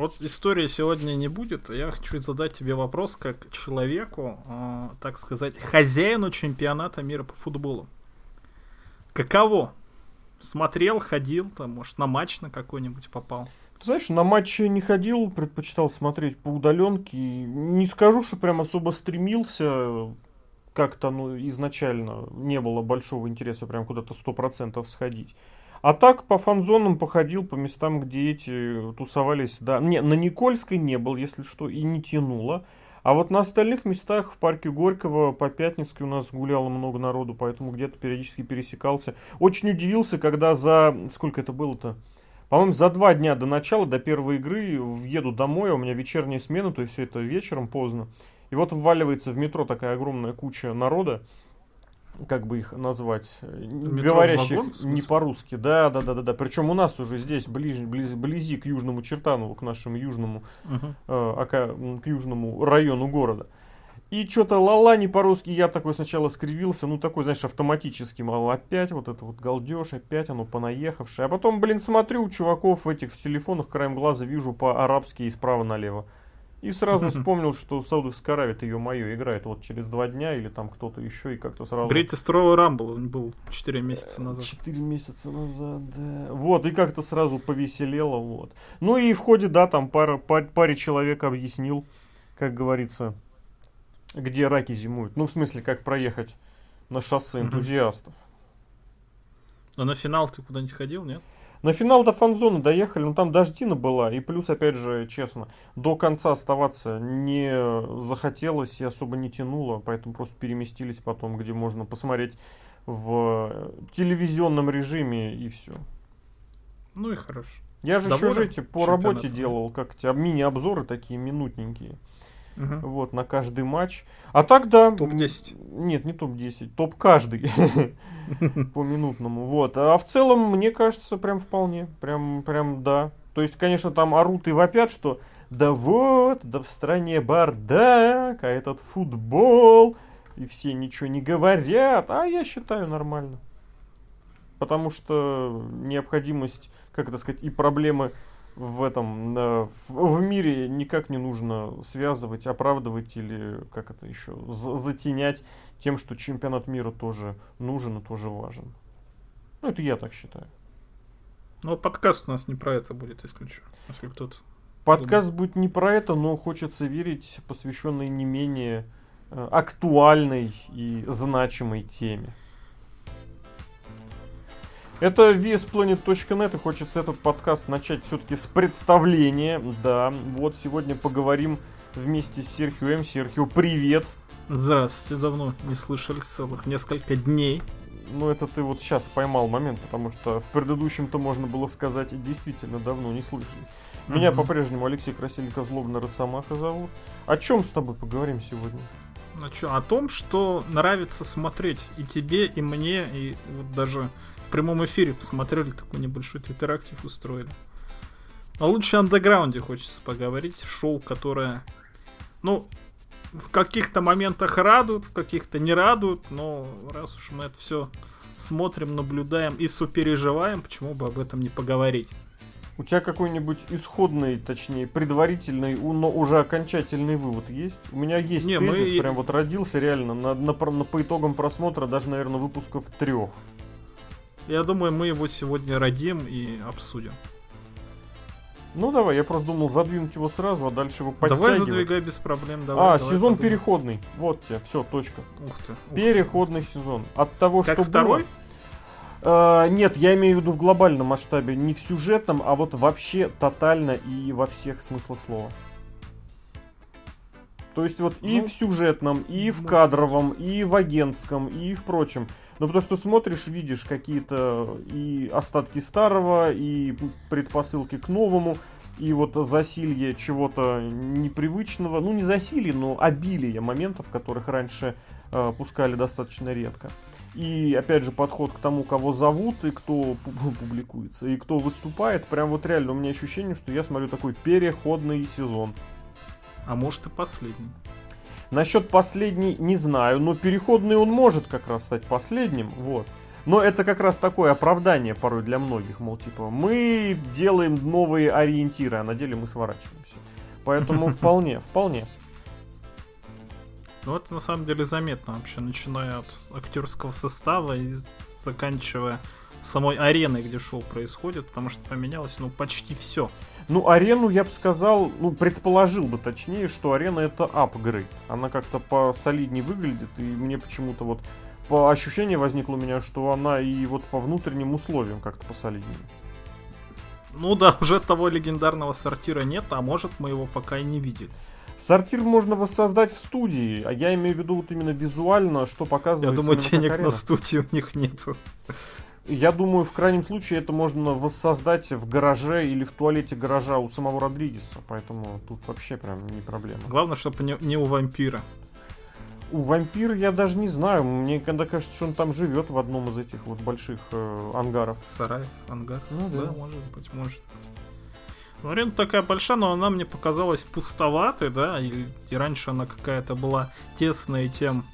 Вот истории сегодня не будет. Я хочу задать тебе вопрос как человеку, э, так сказать, хозяину чемпионата мира по футболу. Каково? Смотрел, ходил, там, может, на матч на какой-нибудь попал? Ты знаешь, на матчи не ходил, предпочитал смотреть по удаленке. Не скажу, что прям особо стремился. Как-то ну, изначально не было большого интереса прям куда-то сто процентов сходить. А так по фан-зонам походил, по местам, где эти тусовались, да. Не, на Никольской не был, если что, и не тянуло. А вот на остальных местах в парке Горького по Пятницкой у нас гуляло много народу, поэтому где-то периодически пересекался. Очень удивился, когда за... Сколько это было-то? По-моему, за два дня до начала, до первой игры, еду домой, а у меня вечерняя смена, то есть все это вечером поздно. И вот вваливается в метро такая огромная куча народа как бы их назвать, Метро говорящих вагон, не по-русски. Да, да, да, да, да. Причем у нас уже здесь близ, близ, близи к Южному Чертанову, к нашему южному, uh-huh. э, ака, к южному району города. И что-то ла-ла не по-русски, я такой сначала скривился, ну такой, знаешь, автоматический, мало опять вот это вот галдеж, опять оно понаехавшее. А потом, блин, смотрю, чуваков этих в телефонах краем глаза вижу по-арабски и справа налево. И сразу вспомнил, что Саудовская Аравия, ее мое, играет вот через два дня или там кто-то еще, и как-то сразу... Greatest Royal Rumble он был 4 месяца назад. 4 месяца назад, да. Вот, и как-то сразу повеселело, вот. Ну и в ходе, да, там пара, пар, паре человек объяснил, как говорится, где раки зимуют. Ну, в смысле, как проехать на шоссе энтузиастов. А на финал ты куда-нибудь ходил, нет? На финал до фан-зоны доехали, ну там дождина была, и плюс, опять же, честно, до конца оставаться не захотелось и особо не тянуло, поэтому просто переместились потом, где можно посмотреть в телевизионном режиме и все. Ну и хорошо. Я же еще же эти по работе делал, как эти мини-обзоры такие минутненькие. Угу. Вот, на каждый матч. А так, да. Топ-10. Нет, не топ-10, топ каждый. По минутному. Вот. А в целом, мне кажется, прям вполне. Прям, прям, да. То есть, конечно, там орут и вопят, что да вот, да в стране бардак, а этот футбол, и все ничего не говорят. А я считаю нормально. Потому что необходимость, как это сказать, и проблемы в этом э, в мире никак не нужно связывать, оправдывать или как это еще затенять тем, что чемпионат мира тоже нужен и тоже важен. Ну, это я так считаю. Ну, подкаст у нас не про это будет, если что. Если кто-то. Подкаст думает. будет не про это, но хочется верить, посвященный не менее э, актуальной и значимой теме. Это VSPlanet.net, и хочется этот подкаст начать все-таки с представления. Да, вот сегодня поговорим вместе с Серхио М. Серхио, привет! Здравствуйте, давно не слышали целых несколько дней. Ну, это ты вот сейчас поймал момент, потому что в предыдущем-то можно было сказать действительно давно не слышались. Меня mm-hmm. по-прежнему Алексей Красильников Злобный Росомаха зовут. О чем с тобой поговорим сегодня? Ну что, о том, что нравится смотреть и тебе, и мне, и вот даже в прямом эфире посмотрели, такой небольшой твиттерактив устроили. О лучше андеграунде хочется поговорить. Шоу, которое, ну, в каких-то моментах радует, в каких-то не радует, но раз уж мы это все смотрим, наблюдаем и сопереживаем, почему бы об этом не поговорить? У тебя какой-нибудь исходный, точнее, предварительный, но уже окончательный вывод есть? У меня есть не, тезис, мы... прям вот родился реально на, на, на, по итогам просмотра даже, наверное, выпусков трех. Я думаю, мы его сегодня родим и обсудим. Ну давай, я просто думал задвинуть его сразу, а дальше его подтягивать. Давай задвигай без проблем. Давай, а, давай сезон подумаем. переходный. Вот тебе, все, точка. Ух ты. Ух переходный ты. сезон. От того, как что второй? Было, э, нет, я имею в виду в глобальном масштабе, не в сюжетном, а вот вообще тотально и во всех смыслах слова. То есть вот и ну, в сюжетном, и в кадровом, и в агентском, и в прочем. Ну, потому что смотришь, видишь какие-то и остатки старого, и предпосылки к новому, и вот засилье чего-то непривычного, ну, не засилье, но обилие моментов, которых раньше э, пускали достаточно редко. И, опять же, подход к тому, кого зовут, и кто публикуется, и кто выступает, прям вот реально у меня ощущение, что я смотрю такой переходный сезон. А может и последний. Насчет последней не знаю, но переходный он может как раз стать последним, вот. Но это как раз такое оправдание порой для многих, мол, типа, мы делаем новые ориентиры, а на деле мы сворачиваемся. Поэтому вполне, вполне. Ну, это на самом деле заметно вообще, начиная от актерского состава и заканчивая самой ареной, где шоу происходит, потому что поменялось, ну, почти все. Ну, арену я бы сказал, ну, предположил бы точнее, что арена это ап игры. Она как-то посолиднее выглядит, и мне почему-то вот по ощущению возникло у меня, что она и вот по внутренним условиям как-то посолиднее. Ну да, уже того легендарного сортира нет, а может мы его пока и не видели. Сортир можно воссоздать в студии, а я имею в виду вот именно визуально, что показывает. Я думаю, денег на студию у них нету. Я думаю, в крайнем случае это можно воссоздать в гараже или в туалете гаража у самого Родригеса, поэтому тут вообще прям не проблема. Главное, чтобы не, не у вампира. У вампира я даже не знаю. Мне когда кажется, что он там живет в одном из этих вот больших э, ангаров. Сарай, ангар. Ну да. да, может быть, может. Ну, арена такая большая, но она мне показалась пустоватой, да, и, и раньше она какая-то была тесная тем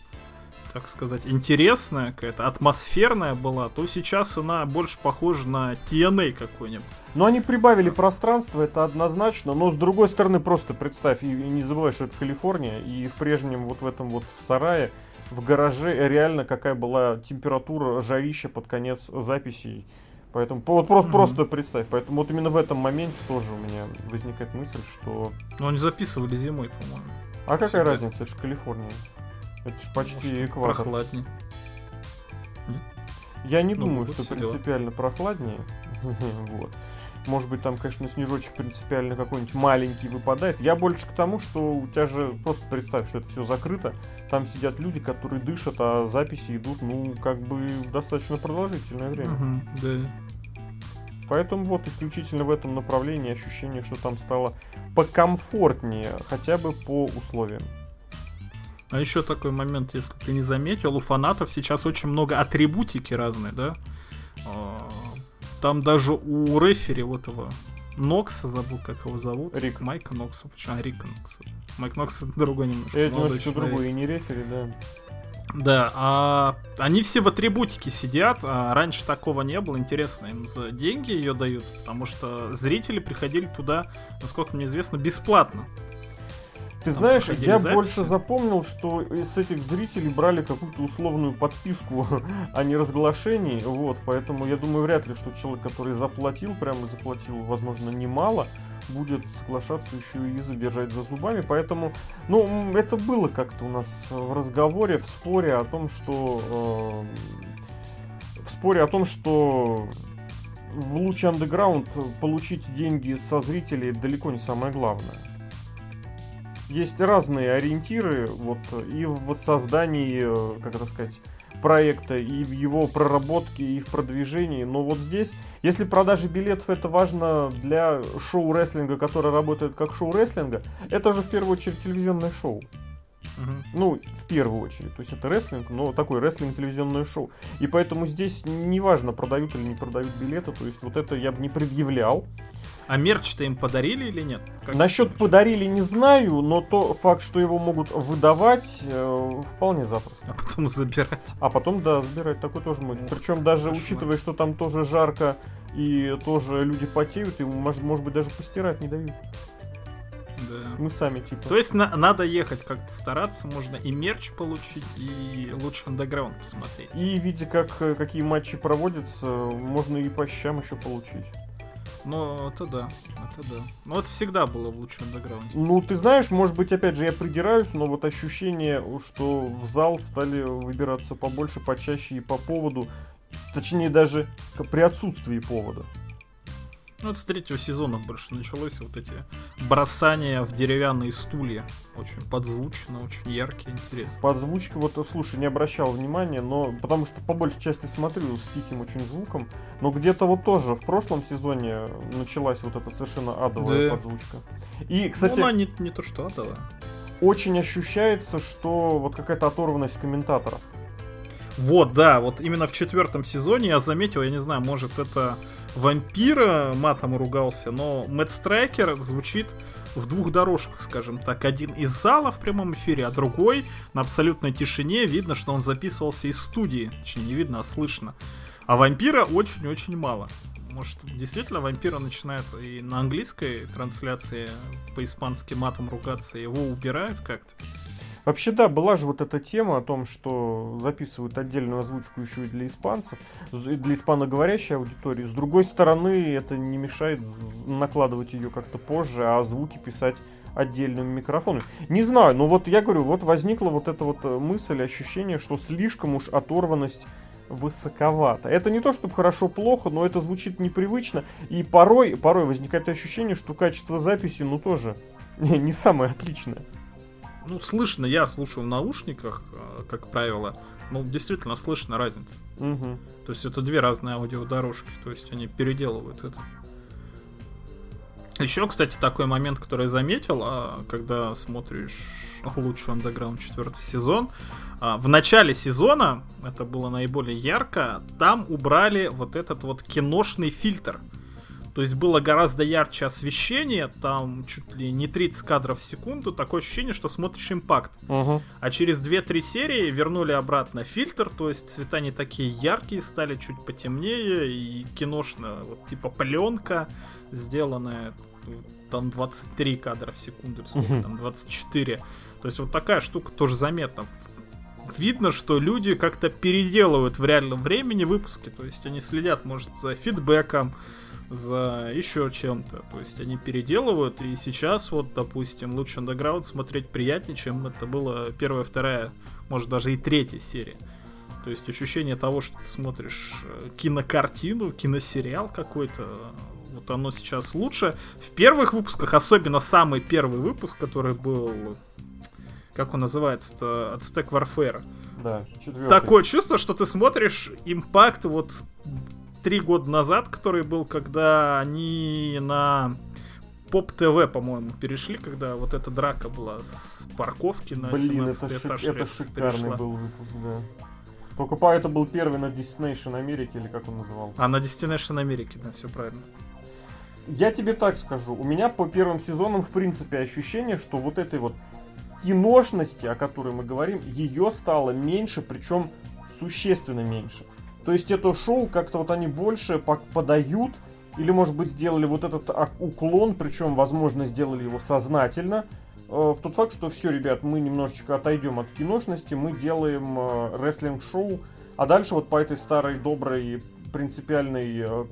так сказать, интересная, какая-то атмосферная была, то сейчас она больше похожа на TNA какой-нибудь. Но они прибавили пространство, это однозначно, но с другой стороны просто представь, и, и не забывай, что это Калифорния, и в прежнем вот в этом вот в сарае, в гараже реально какая была температура жарища под конец записей. Поэтому вот просто, mm-hmm. просто представь. Поэтому вот именно в этом моменте тоже у меня возникает мысль, что... Ну они записывали зимой, по-моему. А какая Всегда. разница? Это же Калифорния. Это же почти Может, экватор. Прохладнее. Я не ну, думаю, что принципиально дела. прохладнее. вот. Может быть, там, конечно, снежочек принципиально какой-нибудь маленький выпадает. Я больше к тому, что у тебя же просто представь, что это все закрыто. Там сидят люди, которые дышат, а записи идут, ну, как бы достаточно продолжительное время. Угу, да. Поэтому вот исключительно в этом направлении ощущение, что там стало покомфортнее, хотя бы по условиям. А еще такой момент, если ты не заметил, у фанатов сейчас очень много атрибутики разные, да? А, там даже у рефери вот этого Нокса, забыл, как его зовут. Рик. Майка Нокса. Почему? А, Рика Нокса. Майк Нокс другой немножко. Это немножко другой, и не рефери, да. Да, а они все в атрибутике сидят, а раньше такого не было. Интересно, им за деньги ее дают, потому что зрители приходили туда, насколько мне известно, бесплатно. Ты знаешь, я записи. больше запомнил, что с этих зрителей брали какую-то условную подписку, а не разглашение. Вот, поэтому я думаю, вряд ли, что человек, который заплатил, прямо заплатил, возможно, немало, будет соглашаться еще и задержать за зубами. Поэтому, ну, это было как-то у нас в разговоре, в споре о том, что... Э, в споре о том, что в луче андеграунд получить деньги со зрителей далеко не самое главное есть разные ориентиры вот и в создании, э, как это сказать, проекта, и в его проработке, и в продвижении. Но вот здесь, если продажи билетов это важно для шоу рестлинга, которое работает как шоу рестлинга, это же в первую очередь телевизионное шоу. Угу. Ну, в первую очередь. То есть это рестлинг, но такой рестлинг телевизионное шоу. И поэтому здесь неважно, продают или не продают билеты. То есть вот это я бы не предъявлял. А мерч-то им подарили или нет? Как Насчет подарили не знаю, но то факт, что его могут выдавать, э, вполне запросто. А потом забирать. А потом, да, забирать такой тоже. Ну, Причем даже Кошмар. учитывая, что там тоже жарко и тоже люди потеют, ему может, может быть даже постирать не дают. Да. Мы сами типа. То есть на- надо ехать как-то стараться, можно и мерч получить, и лучше андеграунд посмотреть. И видя, как, э, какие матчи проводятся, можно и по щам еще получить. Ну, это да, это да. Но это всегда было в лучшем андеграунде. Ну, ты знаешь, может быть, опять же, я придираюсь, но вот ощущение, что в зал стали выбираться побольше, почаще и по поводу, точнее, даже при отсутствии повода. Ну, это с третьего сезона больше началось, вот эти бросания в деревянные стулья. Очень подзвучно, очень яркие, интересно. Подзвучка, вот, слушай, не обращал внимания, но потому что по большей части смотрю с тихим очень звуком, но где-то вот тоже в прошлом сезоне началась вот эта совершенно адовая да. подзвучка. И, кстати... Ну, она не, не то что адовая. Очень ощущается, что вот какая-то оторванность комментаторов. Вот, да, вот именно в четвертом сезоне я заметил, я не знаю, может это вампира матом ругался, но Мэтт Страйкер звучит в двух дорожках, скажем так. Один из зала в прямом эфире, а другой на абсолютной тишине. Видно, что он записывался из студии. Точнее, не видно, а слышно. А вампира очень-очень мало. Может, действительно вампира начинает и на английской трансляции по-испански матом ругаться, его убирают как-то? Вообще, да, была же вот эта тема о том, что записывают отдельную озвучку еще и для испанцев, для испаноговорящей аудитории. С другой стороны, это не мешает накладывать ее как-то позже, а звуки писать отдельным микрофоном. Не знаю, но вот я говорю, вот возникла вот эта вот э, мысль, ощущение, что слишком уж оторванность высоковато. Это не то, чтобы хорошо-плохо, но это звучит непривычно. И порой, порой возникает ощущение, что качество записи, ну, тоже не самое отличное ну, слышно, я слушаю в наушниках, э, как правило, ну, действительно слышно разница. Угу. То есть это две разные аудиодорожки, то есть они переделывают это. Еще, кстати, такой момент, который я заметил, а, когда смотришь лучший андеграунд четвертый сезон, а, в начале сезона, это было наиболее ярко, там убрали вот этот вот киношный фильтр. То есть было гораздо ярче освещение, там чуть ли не 30 кадров в секунду, такое ощущение, что смотришь импакт. Угу. А через 2-3 серии вернули обратно фильтр, то есть цвета не такие яркие, стали чуть потемнее, и киношно, вот типа пленка, сделанная там 23 кадра в секунду, или сколько там, 24. То есть вот такая штука тоже заметна видно, что люди как-то переделывают в реальном времени выпуски. То есть они следят, может, за фидбэком, за еще чем-то. То есть они переделывают, и сейчас вот, допустим, лучше Underground смотреть приятнее, чем это было первая, вторая, может даже и третья серия. То есть ощущение того, что ты смотришь э, кинокартину, киносериал какой-то, вот оно сейчас лучше. В первых выпусках, особенно самый первый выпуск, который был, как он называется-то, от Stack Warfare. Да, четвертый. Такое чувство, что ты смотришь импакт вот три года назад, который был, когда они на Поп ТВ, по-моему, перешли, когда вот эта драка была с парковки на Блин, это, этаж, шик, это шикарный перешла. был выпуск, да. Только по это был первый на Destination Америки, или как он назывался? А, на Destination Америки, да, все правильно. Я тебе так скажу, у меня по первым сезонам, в принципе, ощущение, что вот этой вот киношности, о которой мы говорим, ее стало меньше, причем существенно меньше. То есть это шоу как-то вот они больше подают, или, может быть, сделали вот этот уклон, причем, возможно, сделали его сознательно, э, в тот факт, что все, ребят, мы немножечко отойдем от киношности, мы делаем э, рестлинг-шоу, а дальше вот по этой старой доброй принципиальной, э,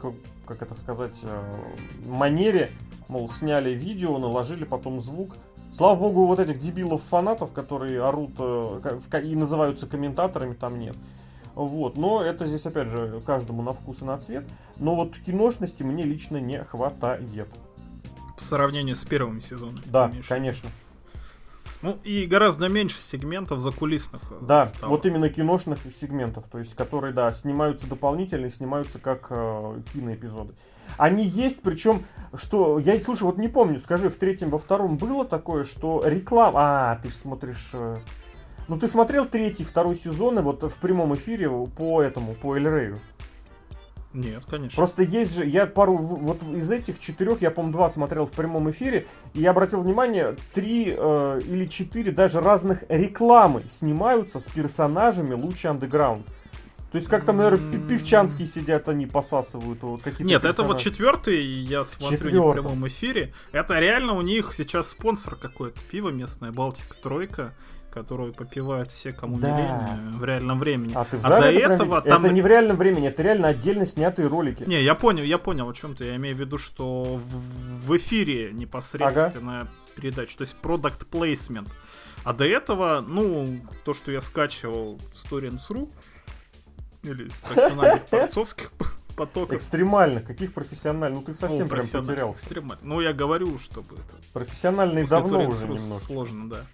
как это сказать, манере, мол, сняли видео, наложили потом звук. Слава богу, вот этих дебилов-фанатов, которые орут и называются комментаторами, там нет. Вот, но это здесь, опять же, каждому на вкус и на цвет. Но вот киношности мне лично не хватает. По сравнению с первым сезоном. Да, конечно. Ну и гораздо меньше сегментов закулисных. Э, да, стало. вот именно киношных сегментов, то есть которые, да, снимаются дополнительно, снимаются как э, киноэпизоды. Они есть, причем, что, я, слушай, вот не помню, скажи, в третьем, во втором было такое, что реклама... А, ты смотришь... Э, ну, ты смотрел третий, второй сезон, и вот в прямом эфире по этому, по Эльрею? Нет, конечно. Просто есть же, я пару, вот из этих четырех, я, по-моему, два смотрел в прямом эфире, и я обратил внимание, три э, или четыре даже разных рекламы снимаются с персонажами Лучи Андеграунд. То есть, как там, наверное, певчанские сидят, они посасывают вот, какие-то Нет, персонажи. это вот четвертый, я смотрю Четвертый. не в прямом эфире. Это реально у них сейчас спонсор какой-то, пиво местное, Балтика Тройка которую попивают все, кому да. лень, в реальном времени. А ты в а до этого там... Это не в реальном времени, это реально отдельно снятые ролики. Не, я понял, я понял, о чем ты. Я имею в виду, что в, в эфире непосредственно ага. передача, то есть продукт плейсмент. А до этого, ну, то, что я скачивал Stories.ru или из профессиональных борцовских потоков. Экстремально. Каких профессиональных? Ну ты совсем прям потерялся. Экстремально. Ну я говорю, чтобы это... Профессиональный давно уже немножко. Сложно, да.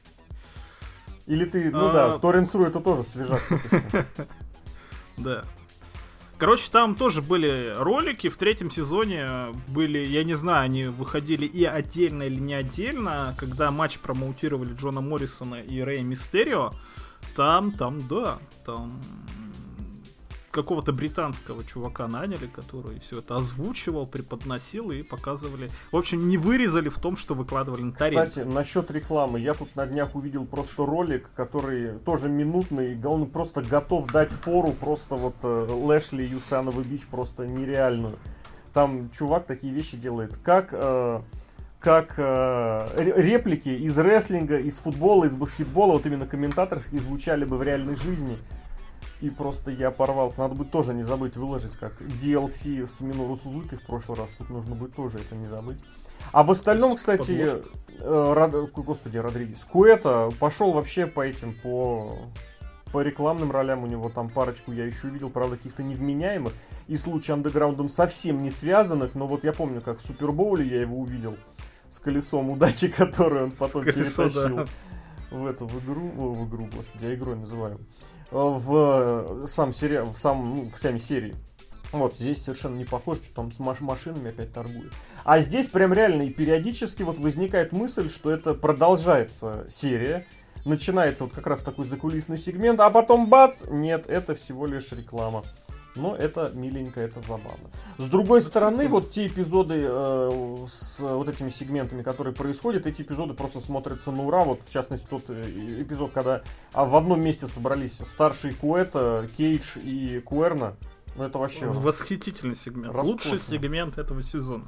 Или ты, ну да, Торренс.ру это тоже свежак. Да. Короче, там тоже были ролики. В третьем сезоне были, я не знаю, они выходили и отдельно или не отдельно. Когда матч промоутировали Джона Моррисона и Рэя Мистерио, там, там, да, там какого-то британского чувака наняли, который все это озвучивал, преподносил и показывали. В общем, не вырезали в том, что выкладывали на тарелку. Кстати, насчет рекламы. Я тут на днях увидел просто ролик, который тоже минутный. Он просто готов дать фору просто вот э, Лэшли Юсановый Бич просто нереальную. Там чувак такие вещи делает. Как... Э, как э, реплики из рестлинга, из футбола, из баскетбола, вот именно комментаторские звучали бы в реальной жизни. И просто я порвался. Надо будет тоже не забыть выложить, как DLC с Минору Сузуки в прошлый раз. Тут нужно будет тоже это не забыть. А в остальном, кстати, э, Род... господи, Родригес, Куэта пошел вообще по этим, по по рекламным ролям у него там парочку я еще видел, правда, каких-то невменяемых. И случай андеграундом совсем не связанных, но вот я помню, как в Супербоуле я его увидел с колесом удачи, который он потом Колесо, перетащил да. В эту в игру, в игру, господи, я игрой называю, в сам сериал, в сам, ну, в сами серии. Вот, здесь совершенно не похоже, что там с маш машинами опять торгует. А здесь прям реально и периодически вот возникает мысль, что это продолжается серия, начинается вот как раз такой закулисный сегмент, а потом бац, нет, это всего лишь реклама. Но это миленько, это забавно. С другой стороны, вот те эпизоды э, с вот этими сегментами, которые происходят, эти эпизоды просто смотрятся на ура. Вот, в частности, тот э, эпизод, когда а в одном месте собрались старший Куэта, Кейдж и Куэрна. Ну, это вообще... Восхитительный сегмент. Роскошно. Лучший сегмент этого сезона.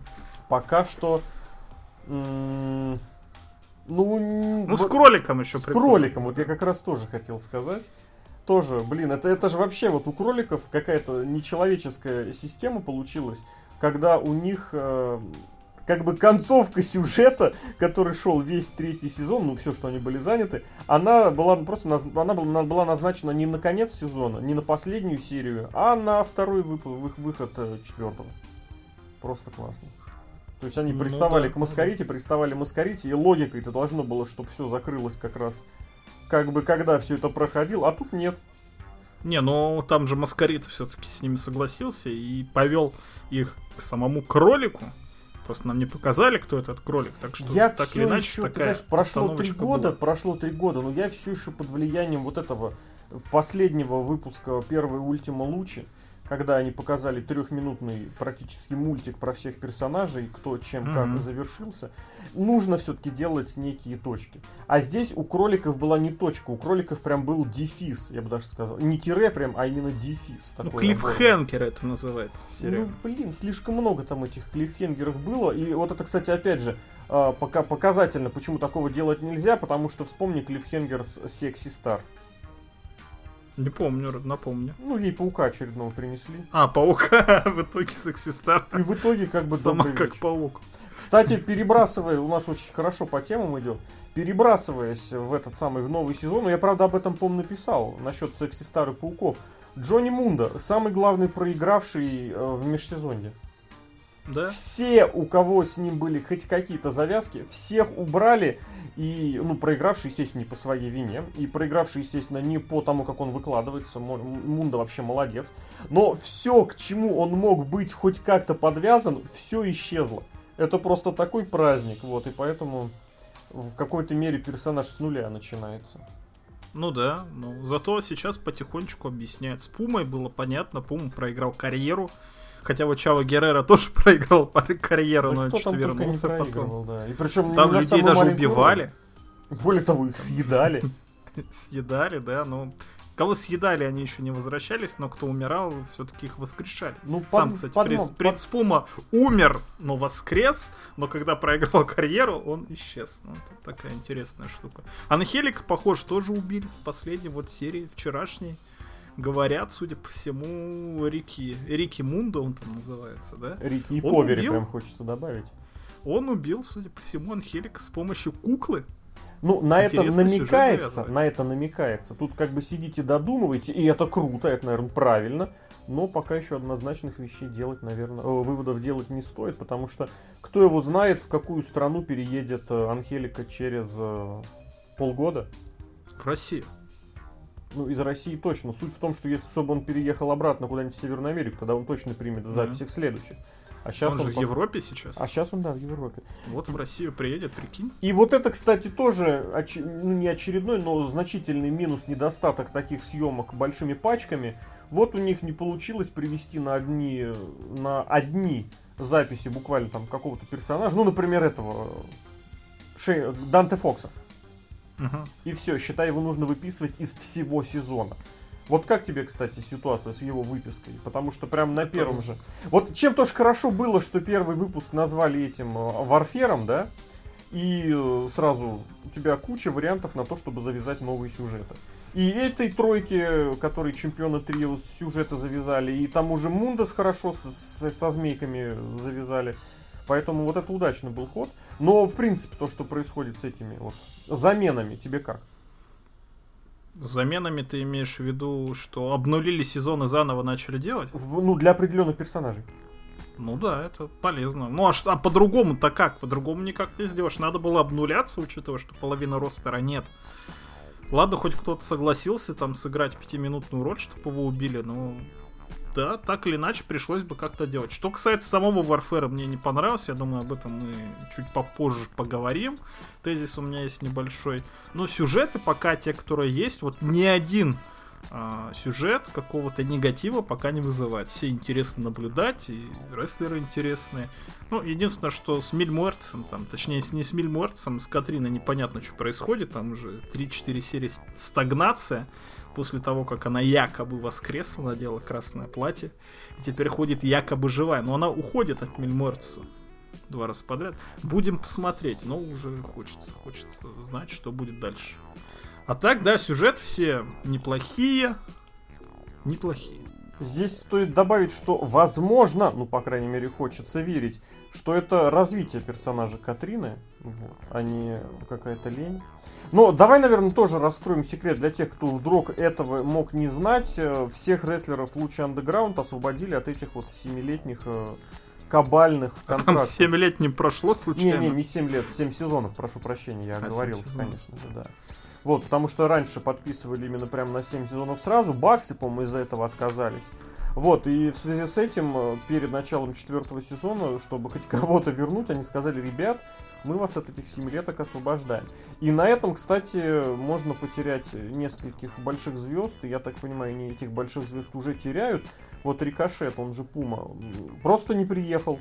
Пока что... ну, ну вот, с кроликом еще. С прикольно. кроликом, вот я как раз тоже хотел сказать тоже, блин, это, это же вообще вот у кроликов какая-то нечеловеческая система получилась, когда у них э, как бы концовка сюжета, который шел весь третий сезон, ну все, что они были заняты, она была просто она была, была назначена не на конец сезона, не на последнюю серию, а на второй выпуск, выход э, четвертого. Просто классно. То есть они ну, приставали да, к Маскарите, приставали Маскарите, и логикой это должно было, чтобы все закрылось как раз как бы когда все это проходил, а тут нет. Не, ну там же Маскарит все-таки с ними согласился и повел их к самому кролику. Просто нам не показали, кто этот кролик, так что я так или иначе еще, такая знаешь, прошло три года, была. прошло три года, но я все еще под влиянием вот этого последнего выпуска первой Ультима Лучи когда они показали трехминутный практически мультик про всех персонажей, кто чем mm-hmm. как завершился, нужно все-таки делать некие точки. А здесь у кроликов была не точка, у кроликов прям был дефис, я бы даже сказал. Не тире прям, а именно дефис. Ну, клиффхенгер это называется. Серия. Ну, блин, слишком много там этих клиффхенгеров было. И вот это, кстати, опять же, а, пока показательно, почему такого делать нельзя, потому что вспомни клиффхенгер с Секси Стар. Не помню, напомню. Ну, ей паука очередного принесли. А, паука в итоге сексиста. И в итоге как бы Сама как вечер. паук. Кстати, перебрасывая, у нас очень хорошо по темам идет, перебрасываясь в этот самый, в новый сезон, я, правда, об этом, помню, написал, насчет секси старых пауков. Джонни Мунда, самый главный проигравший э, в межсезонье. Да? Все, у кого с ним были хоть какие-то завязки, всех убрали. И, ну, проигравший, естественно, не по своей вине. И проигравший, естественно, не по тому, как он выкладывается. Мунда вообще молодец. Но все, к чему он мог быть хоть как-то подвязан, все исчезло. Это просто такой праздник, вот, и поэтому в какой-то мере персонаж с нуля начинается. Ну да, ну зато сейчас потихонечку объясняет. С Пумой было понятно, Пума проиграл карьеру, Хотя вот Чаво Геррера тоже проиграл карьеру, но что вернулся потом. Да. И причем там людей даже убивали. Более того, их съедали. Съедали, да, ну... Кого съедали, они еще не возвращались, но кто умирал, все-таки их воскрешали. Ну, Сам, под, кстати, под, принц, под... принц Пума умер, но воскрес, но когда проиграл карьеру, он исчез. Ну, это такая интересная штука. Анхелик, похож, тоже убили в последней вот серии, вчерашней говорят, судя по всему, Рики, Рики Мундо он там называется, да? Рики и он Повери убил, прям хочется добавить. Он убил, судя по всему, Анхелика с помощью куклы. Ну, на это намекается, на это намекается. Тут как бы сидите, додумываете, и это круто, это, наверное, правильно. Но пока еще однозначных вещей делать, наверное, э, выводов делать не стоит, потому что кто его знает, в какую страну переедет э, Анхелика через э, полгода? В Россию. Ну, из России точно. Суть в том, что если чтобы он переехал обратно куда-нибудь в Северную Америку, тогда он точно примет в записях mm-hmm. следующих. А сейчас он, он, же в Европе сейчас. А сейчас он, да, в Европе. Вот в Россию приедет, прикинь. И вот это, кстати, тоже оч... ну, не очередной, но значительный минус, недостаток таких съемок большими пачками. Вот у них не получилось привести на одни, на одни записи буквально там какого-то персонажа. Ну, например, этого Шей... Данте Фокса. Угу. И все, считай, его нужно выписывать из всего сезона. Вот как тебе, кстати, ситуация с его выпиской? Потому что прям на первом же... Вот чем тоже хорошо было, что первый выпуск назвали этим э, Варфером, да? И э, сразу у тебя куча вариантов на то, чтобы завязать новые сюжеты. И этой тройке, которые чемпионы трио сюжеты завязали, и там уже Мундас хорошо с, с, со змейками завязали. Поэтому вот это удачный был ход. Но, в принципе, то, что происходит с этими вот заменами, тебе как? С заменами ты имеешь в виду, что обнулили сезон и заново начали делать? В, ну, для определенных персонажей. Ну да, это полезно. Ну а, что, а по-другому-то как? По-другому никак не сделаешь. Надо было обнуляться, учитывая, что половина ростера нет. Ладно, хоть кто-то согласился там сыграть пятиминутную роль, чтобы его убили, но да, так или иначе пришлось бы как-то делать. Что касается самого Warfare, мне не понравилось, я думаю, об этом мы чуть попозже поговорим. Тезис у меня есть небольшой. Но сюжеты пока те, которые есть, вот ни один а, сюжет какого-то негатива пока не вызывает. Все интересно наблюдать, и рестлеры интересные. Ну, единственное, что с Мильмуэртсом, там, точнее, не с Мильмуэртсом, с Катриной непонятно, что происходит. Там уже 3-4 серии стагнация после того, как она якобы воскресла, надела красное платье, и теперь ходит якобы живая. Но она уходит от Мельмортса два раза подряд. Будем посмотреть, но уже хочется, хочется знать, что будет дальше. А так, да, сюжет все неплохие, неплохие. Здесь стоит добавить, что возможно, ну, по крайней мере, хочется верить, что это развитие персонажа Катрины, вот, а не какая-то лень. Но давай, наверное, тоже раскроем секрет для тех, кто вдруг этого мог не знать. Э, всех рестлеров Луча Андеграунд освободили от этих вот семилетних э, кабальных контрактов. Там 7 лет не прошло случайно? Не, не, не 7 лет, 7 сезонов, прошу прощения, я а, оговорился, конечно же, да. Вот, потому что раньше подписывали именно прям на 7 сезонов сразу, баксы, по-моему, из-за этого отказались. Вот, и в связи с этим, э, перед началом четвертого сезона, чтобы хоть кого-то вернуть, они сказали, ребят, мы вас от этих семилеток освобождаем. И на этом, кстати, можно потерять нескольких больших звезд, и я так понимаю, они этих больших звезд уже теряют. Вот Рикошет, он же Пума, просто не приехал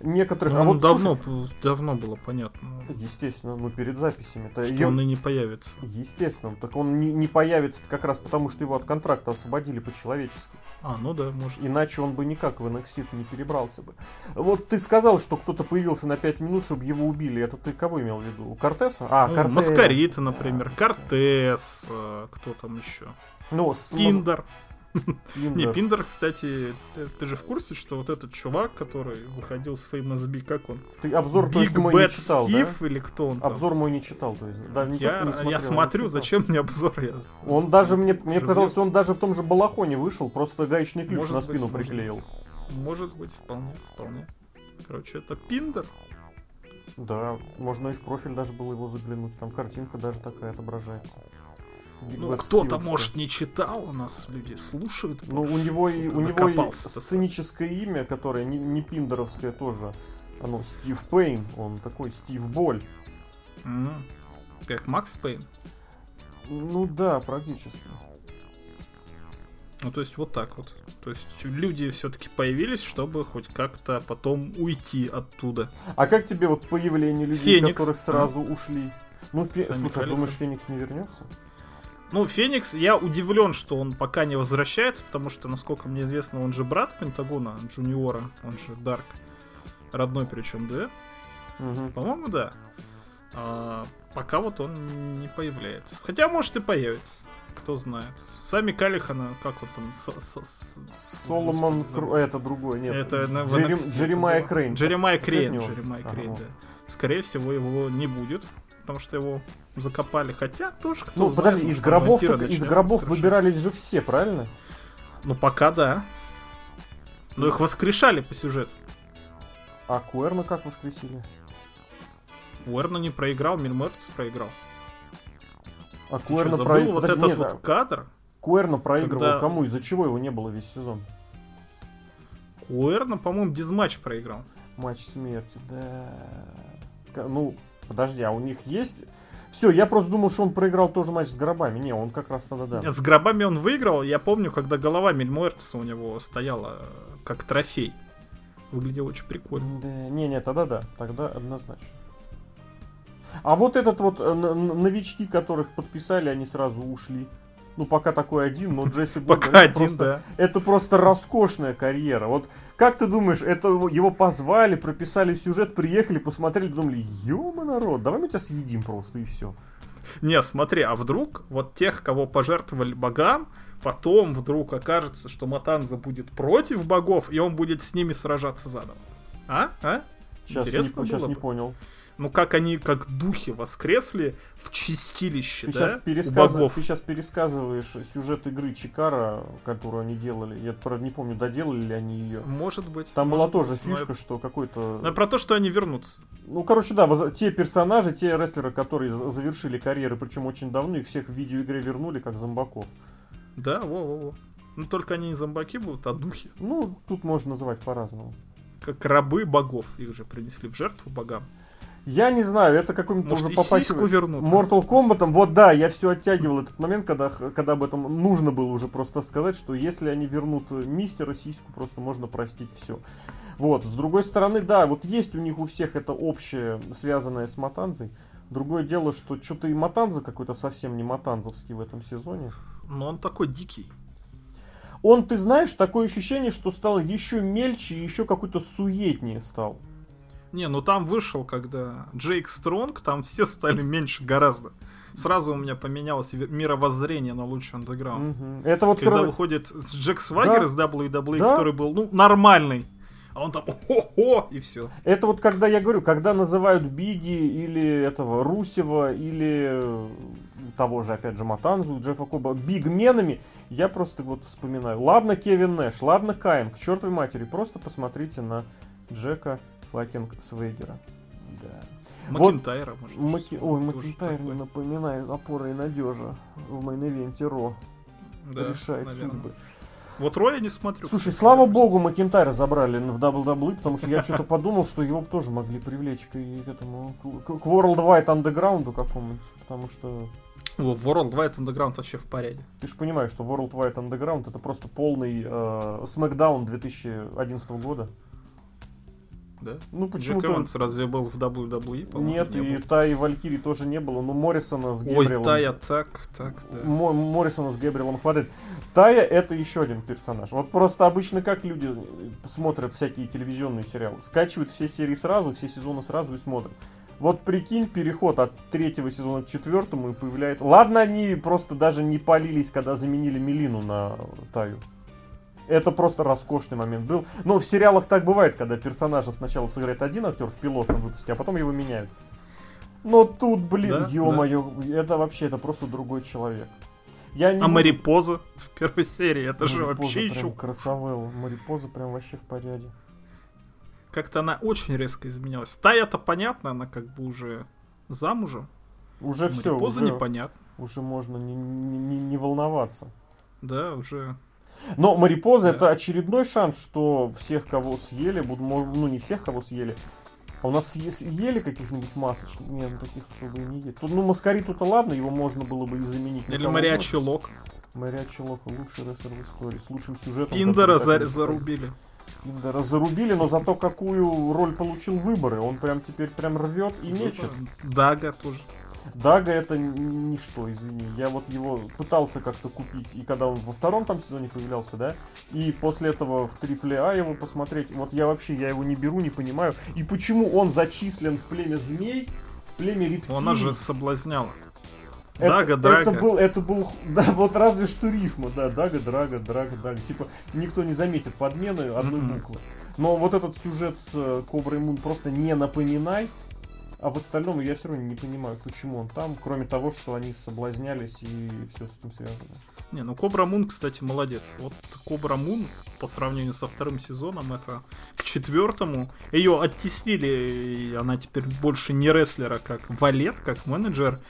некоторых... Ну, а вот давно, слушай, давно было понятно. Естественно, ну перед записями. -то что он и не появится. Естественно, так он не, не появится как раз потому, что его от контракта освободили по-человечески. А, ну да, может. Иначе он бы никак в NXT не перебрался бы. Вот ты сказал, что кто-то появился на 5 минут, чтобы его убили. Это ты кого имел в виду? Кортеса? А, ну, Кортес. Маскарита, например. Да, Кортес. Э, кто там еще? Ну, Пиндер. Не, Пиндер, кстати, ты, ты же в курсе, что вот этот чувак, который выходил с Famous B, как он? Ты обзор, Big то есть, мой не читал, Skif, да? или кто он там? Обзор мой не читал, то есть, даже не я, не смотрел, я смотрю, зачем мне обзор? Я он даже, мне, мне показалось, он даже в том же балахоне вышел, просто гаечный ключ может на спину быть, приклеил. Может быть, вполне, вполне. Короче, это Пиндер. Да, можно и в профиль даже было его заглянуть, там картинка даже такая отображается. Ну, кто-то, может, не читал, у нас люди слушают. Ну, у него и, у него и сценическое имя, которое не, не пиндеровское тоже. Оно Стив Пейн, он такой Стив Боль. Mm. Как Макс Пейн? Ну да, практически. Ну, то есть вот так вот. То есть люди все-таки появились, чтобы хоть как-то потом уйти оттуда. А как тебе вот появление людей, Феникс. которых сразу а? ушли? Ну, фе... слушай, а думаешь, Феникс не вернется? Ну, Феникс, я удивлен, что он пока не возвращается, потому что, насколько мне известно, он же брат Пентагона, Джуниора, он же Дарк. Родной причем, да? Угу. По-моему, да. А, пока вот он не появляется. Хотя, может, и появится. Кто знает. Сами Калихана, как вот там... С, с, с, Соломон... Кру... Это другой, нет. Это, Джерем... Джеремайя Крейн. Джеремайя Крейн. Джеремайя Крейн, да. Скорее всего, его не будет потому что его закопали. Хотя тоже кто Ну, знает, подожди, из гробов, из гробов выбирались же все, правильно? Ну, пока да. Но их воскрешали по сюжету. А Куэрна как воскресили? Куэрна не проиграл, Мильмертс проиграл. А Куэрна проиграл. Вот этот нет, вот кадр. Куэрна проигрывал когда... кому? Из-за чего его не было весь сезон? Куэрна, по-моему, дизматч проиграл. Матч смерти, да. Ну, подожди, а у них есть... Все, я просто думал, что он проиграл тоже матч с гробами. Не, он как раз тогда, да. Нет, С гробами он выиграл. Я помню, когда голова Мельмуэртеса у него стояла э, как трофей. Выглядело очень прикольно. Да, не, не, тогда да, тогда однозначно. А вот этот вот э, новички, которых подписали, они сразу ушли. Ну, пока такой один, но Джесси Блэк, Пока это один, просто, да. это просто роскошная карьера. Вот как ты думаешь, это его- позвали, прописали сюжет, приехали, посмотрели, думали, ё народ, давай мы тебя съедим просто и все. Не, смотри, а вдруг вот тех, кого пожертвовали богам, потом вдруг окажется, что Матанза будет против богов, и он будет с ними сражаться заново. А? А? Сейчас, не, Интересно сейчас было не бы. понял. Ну как они, как духи воскресли в чистилище, Ты да? сейчас, пересказ... ты сейчас пересказываешь сюжет игры Чикара, которую они делали. Я, правда, не помню, доделали ли они ее. Может быть. Там была может тоже быть, но фишка, это- что какой-то... но про то, что они вернутся. Ну, короче, да, воз- те персонажи, те рестлеры, которые за- завершили карьеры, причем очень давно, их всех в видеоигре вернули, как зомбаков. Да, во-во-во. Ну только они не зомбаки будут, а духи. Ну, тут можно называть по-разному. Как рабы богов. Их же принесли в жертву богам. Я не знаю, это какой-нибудь Может, уже попахивает... вернут. Mortal Kombat, вот да, я все оттягивал этот момент, когда, когда об этом нужно было уже просто сказать, что если они вернут э, мистера сиську, просто можно простить все. Вот, с другой стороны, да, вот есть у них у всех это общее, связанное с Матанзой. Другое дело, что что-то и Матанза какой-то совсем не матанзовский в этом сезоне. Но он такой дикий. Он, ты знаешь, такое ощущение, что стал еще мельче и еще какой-то суетнее стал. Не, ну там вышел, когда Джейк Стронг, там все стали меньше гораздо. Сразу у меня поменялось мировоззрение на лучший андеграунд. Мгм. Это вот Когда раз- выходит Джек Свагер Да. из WWE, Да. который был, ну, нормальный. А он там, хо-хо, и все. Это вот когда я говорю, когда называют Биг И или этого Русева или э, того же, опять же, Матанзу, Джеффа Коба big man ами, я просто вот вспоминаю. Ладно, Кевин Нэш, ладно, Каин, к чертовой матери, просто посмотрите на Джека fucking Свегера. Да. Вот Макинтайра, может. Маки... Ой, тоже Макинтайр не напоминает опора и надежа в main event е Raw. Да, решает наверное. судьбы. Вот Роя не смотрю. Слушай, слава богу, Макинтайра забрали в WWE, потому что я что-то подумал, что его тоже могли привлечь к, к этому, к, к World Wide Underground какому-нибудь, потому что Во, World Wide Underground вообще в порядке. ты же понимаешь, что World Wide Underground это просто полный э, Смакдаун 2011 года. Да? Ну Джек почему-то... Эванс разве был в WWE? по-моему, Нет, не и был. Тай Валькири тоже не было, но Моррисона с Ой, Гебриэлом... Тая, так, так, да. Мо- Моррисона с Гэбриэлом хватает. Тая это еще один персонаж. Вот просто обычно как люди смотрят всякие телевизионные сериалы. Скачивают все серии сразу, все сезоны сразу и смотрят. Вот прикинь, переход от третьего сезона к четвертому и появляется... Ладно, они просто даже не полились, когда заменили Мелину на Таю. Это просто роскошный момент был. Но в сериалах так бывает, когда персонажа сначала сыграет один актер в пилотном выпуске, а потом его меняют. Но тут, блин, Да, ё-моё, это вообще, это просто другой человек. Я не А Марипоза в первой серии, это же Марипоза вообще прям еще... красавелла. Марипоза прям вообще в порядке. Как-то она очень резко изменилась. Тая-то понятно, она как бы уже замужем. Уже все, Марипоза уже, непонятно. уже можно не- не- не волноваться. Да, уже... Но Марипоза Да. это очередной шанс, что всех, кого съели, будут, ну не всех, кого съели, а у нас съе- съели каких-нибудь масочных? Нет, ну таких особо и не есть. Тут, ну, Маскариту-то ладно, его можно было бы и заменить. Или Мариачи Лок. Мариачи Лока, лучший рестлер в истории, с лучшим сюжетом. Так за- зарубили. Индера зарубили, но зато какую роль получил выборы. Он прям теперь прям рвет и мечет. Дага тоже. Дага это ничто, извини. Я вот его пытался как-то купить, и когда он во втором там сезоне появлялся, да, и после этого в трипле А его посмотреть, вот я вообще, я его не беру, не понимаю. И почему он зачислен в племя змей, в племя рептилий? Она же соблазняла. это, Дага, Драга. Это был, это был, да, вот разве что рифма, да, Дага, Драга, Драга, Дага. Типа, никто не заметит подмены одной буквы. Но вот этот сюжет с э, Коброй Мун просто не напоминай. А в остальном я все равно не понимаю, почему он там, кроме того, что они соблазнялись и все с этим связано. Не, ну Кобра Мун, кстати, молодец. Вот Кобра Мун, по сравнению со вторым сезоном, это к четвертому. Ее оттеснили, и она теперь больше не рестлера, как валет, как менеджер.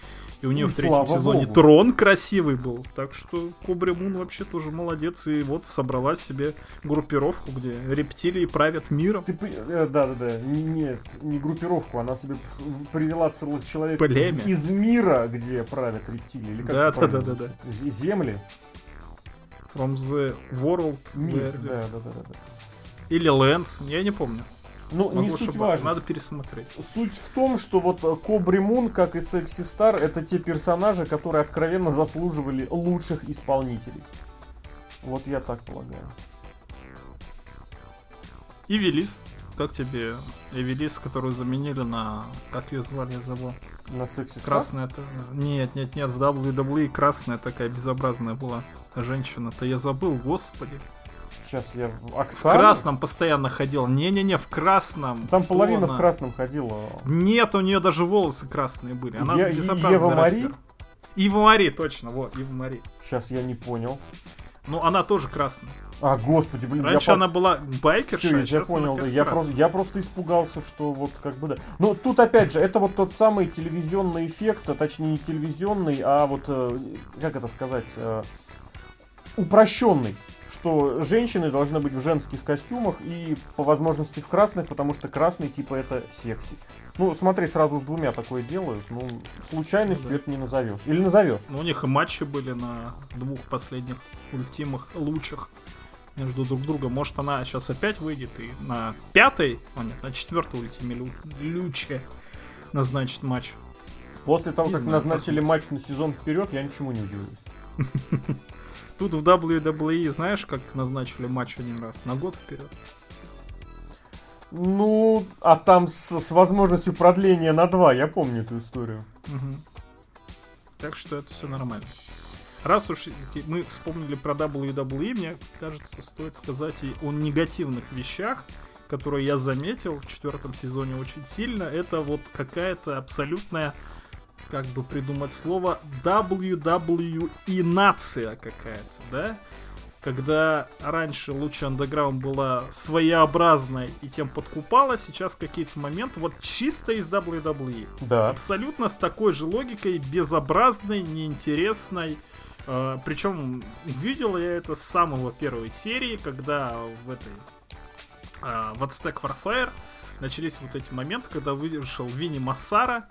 И у нее И в третьем сезоне богу. трон красивый был. Так что Кобри Мун вообще тоже молодец. И вот собрала себе группировку, где рептилии правят миром. Ты, э, да, да, да. Нет, не группировку, она себе привела целых человек Племя. из мира, где правят рептилии. Или как Да, да, да, да? З- Земли. From the World Мир. Да, да, да, да, да. Или Лэнс, я не помню. Ну, Могу не суть ошибаться, важно. Надо пересмотреть. Суть в том, что вот э, Кобри Мун, как и Секси Стар, это те персонажи, которые откровенно заслуживали лучших исполнителей. Вот я так полагаю. И Велис. Как тебе Эвелис, которую заменили на... Как ее звали, я забыл. На Секси Стар? Красная это... Нет, нет, нет, в WWE красная такая безобразная была женщина-то. Я забыл, господи. Сейчас я... в- В Оксана? красном постоянно ходила. Не-не-не, в красном. Там Кто половина она? в красном ходила. Нет, у нее даже волосы красные были. Она безобразный Ева Мари? Ива Мари, точно, вот, Ива Мари. Сейчас я не понял. Ну, она тоже красная. А, господи, блин, Раньше я она была байкершей, Все, а я понял, да. Я, просто, я просто испугался, что вот как бы да. Но тут опять же, это вот тот самый телевизионный эффект, а точнее не телевизионный, а вот, э, как это сказать, э, упрощенный. Что женщины должны быть в женских костюмах и по возможности в красных, потому что красный типа это секси. Ну, смотри, сразу с двумя такое делают, ну, случайностью Ну да. это не назовешь. Или назовешь. Ну, у них и матчи были на двух последних ультимах лучших между друг другом. Может, она сейчас опять выйдет и на пятой, а нет, на четвертой ультиме лю- люче назначит матч. После того, Не как знаю, назначили матч на сезон вперед, я ничему не удивлюсь. Тут в WWE, знаешь, как назначили матч один раз? На год вперед. Ну, а там с, с возможностью продления на два, я помню эту историю. Мгм. Так что это все нормально. Раз уж мы вспомнили про WWE, мне кажется, стоит сказать и о негативных вещах, которые я заметил в четвертом сезоне очень сильно. Это вот какая-то абсолютная, как бы придумать слово, WWE нация какая-то, да? Когда раньше Луча Underground была своеобразной и тем подкупала, сейчас какие-то моменты вот чисто из WWE. Да. Абсолютно с такой же логикой, безобразной, неинтересной. причем увидел я это с самого первой серии, когда в этой э, в Aztec Warfare начались вот эти моменты, когда вышел Винни Массара,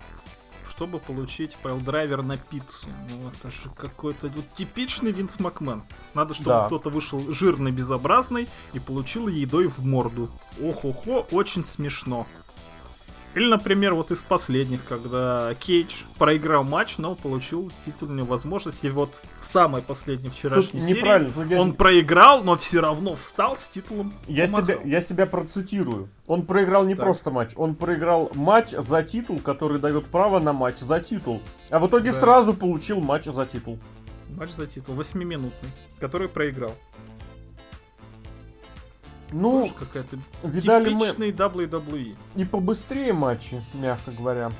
чтобы получить piledriver на пиццу. Ну, это же какой-то вот типичный Винс Макмен. Надо, чтобы Да. кто-то вышел жирный, безобразный и получил едой в морду. Ох-охо, очень смешно. Или, например, вот из последних, когда Кейдж проиграл матч, но получил титульную возможность. И вот в самой последней Тут вчерашней серии неправильно. тут я, он проиграл, но все равно встал с титулом. я помахал. себя, я себя процитирую. Он проиграл не Так. просто матч, он проиграл матч за титул, который дает право на матч за титул. А в итоге Да. сразу получил матч за титул. Матч за титул, восьмиминутный, который проиграл. Ну, Тоже какая-то видали мы типичный WWE. и побыстрее матчи, мягко говоря.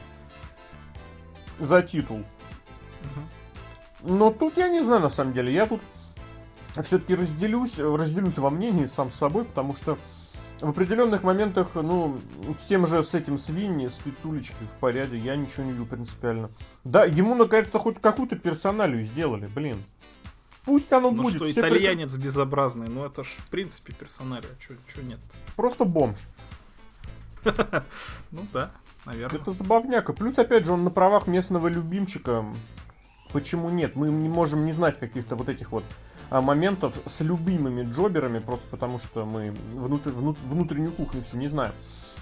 За титул. Но тут я не знаю, на самом деле. Я тут все-таки разделюсь, разделюсь во мнении сам с собой, потому что в определенных моментах, ну, с тем же с этим свиньи, с пиццулечкой в порядке, я ничего не видел принципиально. Да, ему наконец-то хоть какую-то персоналию сделали, блин. Пусть оно Ну будет. что, итальянец безобразный, ну это ж в принципе персоналия, чё нет? Просто бомж. Ну да, наверное. Это забавняка. Плюс, опять же, он на правах местного любимчика. Почему нет? Мы не можем не знать каких-то вот этих вот а, моментов с любимыми джоберами, просто потому что мы внутр- внут- внутреннюю кухню все не знаем.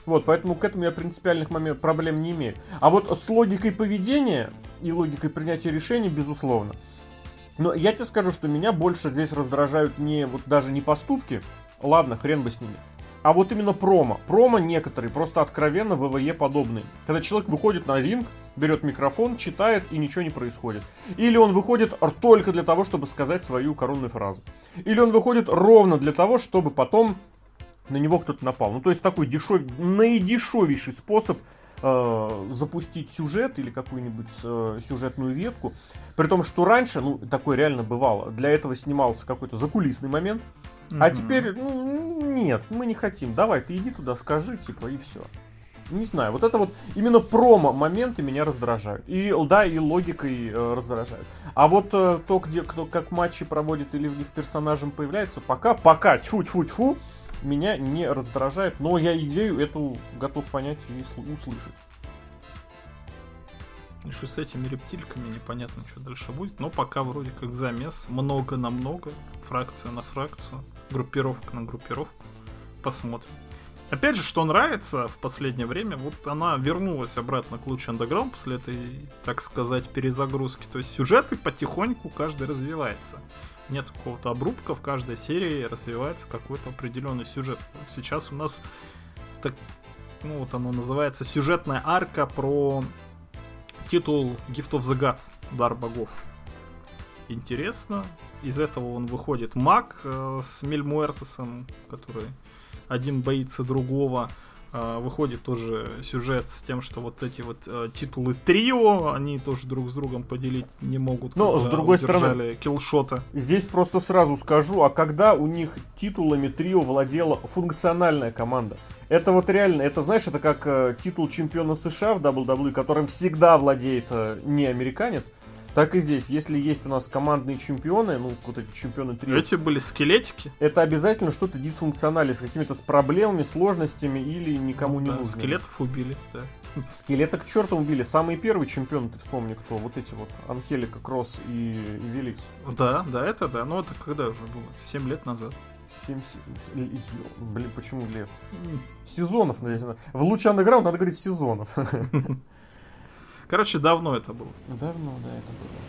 Вот, поэтому к этому я принципиальных момент, проблем не имею. А вот с логикой поведения и логикой принятия решений, безусловно. Но я тебе скажу, что меня больше здесь раздражают не вот даже не поступки, ладно, хрен бы с ними, а вот именно промо. Промо некоторые просто откровенно ВВЕ подобные. Когда человек выходит на ринг, берет микрофон, читает и ничего не происходит. Или он выходит только для того, чтобы сказать свою коронную фразу. Или он выходит ровно для того, чтобы потом на него кто-то напал. Ну, то есть такой дешев... наидешевейший способ э, запустить сюжет или какую-нибудь э, сюжетную ветку. При том, что раньше, ну, такое реально бывало, для этого снимался какой-то закулисный момент. А Мгм. теперь, ну, нет, мы не хотим. Давай, ты иди туда, скажи, типа, и все. Не знаю, вот это вот именно промо-моменты меня раздражают. И, да, и логикой э, раздражают. А вот э, то, где кто как матчи проводит или в них персонажем появляется, пока, пока, тьфу-тьфу-тьфу, меня не раздражает. Но я идею эту готов понять и услышать. Еще с этими рептильками непонятно, что дальше будет. Но пока вроде как замес. Много на много. Фракция на фракцию. Группировка на группировку. Посмотрим. Опять же, что нравится в последнее время, вот она вернулась обратно к лучу Underground после этой, так сказать, перезагрузки. То есть сюжеты потихоньку каждый развивается. Нет какого-то обрубка, в каждой серии развивается какой-то определенный сюжет. Сейчас у нас так, ну вот оно называется сюжетная арка про титул Gift of the Gods, Дар богов. Интересно. Из этого он выходит маг э, с Мельмуэртесом, который один боится другого. Uh, выходит тоже сюжет с тем, что вот эти вот uh, титулы трио, они тоже друг с другом поделить не могут. Но с другой стороны, киллшота. Здесь просто сразу скажу, а когда у них титулами трио владела функциональная команда? Это вот реально, это знаешь, это как uh, титул чемпиона США в WWE, которым всегда владеет uh, не американец, так и здесь, если есть у нас командные чемпионы, ну, вот эти чемпионы три. Эти были скелетики. Это обязательно что-то дисфункциональное, с какими-то с проблемами, сложностями или никому ну, не да, нужно. Скелетов убили, да. Скелета к черту убили. Самые первые чемпионы, ты вспомни, кто? Вот эти вот, Анхелика, Кросс и, и Великс. Да, да, это да. Но это когда уже было? Семь лет назад. 7, блин, почему лет? Сезонов, наверное. В луч андеграунд надо говорить сезонов. Короче, давно это было. Давно, да, это было.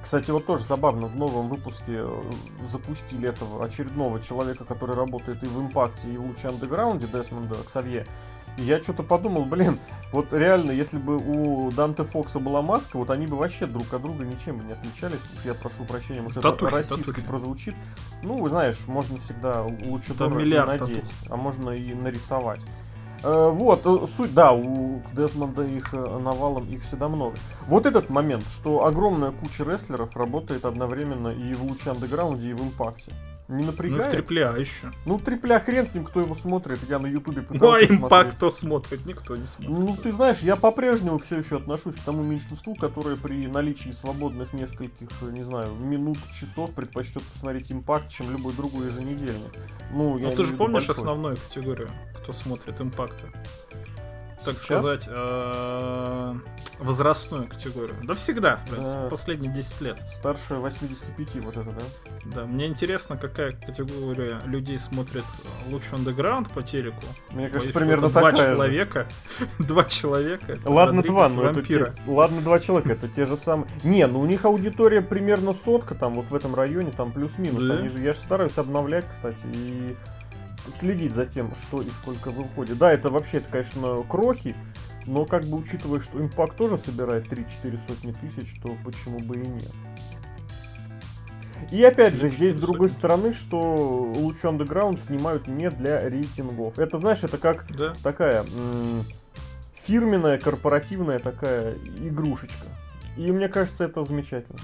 Кстати, вот тоже забавно, в новом выпуске э, запустили этого очередного человека, который работает и в Импакте, и в Луче Андеграунде, Десмонда Ксавье. И я что-то подумал, блин, вот реально, если бы у Данте Фокса была маска, вот они бы вообще друг от друга ничем бы не отличались. Уж я прошу прощения, может татухи, это российский татухи. прозвучит. Ну, знаешь, можно всегда лучше надеть, татух. а можно и нарисовать. Э, вот, э, суть, да, у Десмонда их э, навалом, их всегда много. Вот этот момент, что огромная куча рестлеров работает одновременно и в Луче Андеграунде, и в Импакте. Не напрягает? Ну, в трипля еще. Ну, трипля хрен с ним, кто его смотрит. Я на ютубе пытался Ну, а импакт кто смотрит? Никто не смотрит. Ну, ты знаешь, я по-прежнему все еще отношусь к тому меньшинству, которое при наличии свободных нескольких, не знаю, минут, часов предпочтет посмотреть импакт, чем любой другой еженедельник. Ну, я Но ты же помнишь большой. основную категорию, кто смотрит импакты? Так Сейчас? сказать, э, возрастную категорию. Да всегда, в принципе, да, последние 10 лет. Старше 85, вот это, да? Да, мне интересно, какая категория людей смотрит Луч Underground по телеку. Мне кажется, Боюсь, примерно такая Два человека. два человека. Ладно, два, но это те, Ладно, два человека, это те же самые. Не, ну у них аудитория примерно сотка, там вот в этом районе, там плюс-минус. Они же, я же стараюсь обновлять, кстати, и следить за тем, что и сколько выходит. Да, это вообще, это, конечно, крохи, но как бы учитывая, что импакт тоже собирает 3-4 сотни тысяч, то почему бы и нет. И опять же, здесь с другой стороны, что лучше Underground снимают не для рейтингов. Это, знаешь, это как да. такая фирменная, корпоративная такая игрушечка. И мне кажется, это замечательно.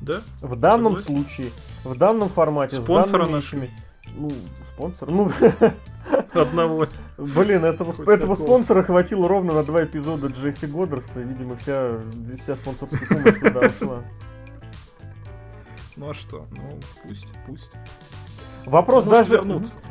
Да? В данном Согласен. случае, в данном формате, Спонсора с данными нашими, ну, спонсор, ну... Одного. Блин, этого, этого спонсора хватило ровно на два эпизода Джесси Годдерса. Видимо, вся, вся спонсорская помощь туда ушла. Ну а что? Ну, пусть, пусть. Вопрос даже,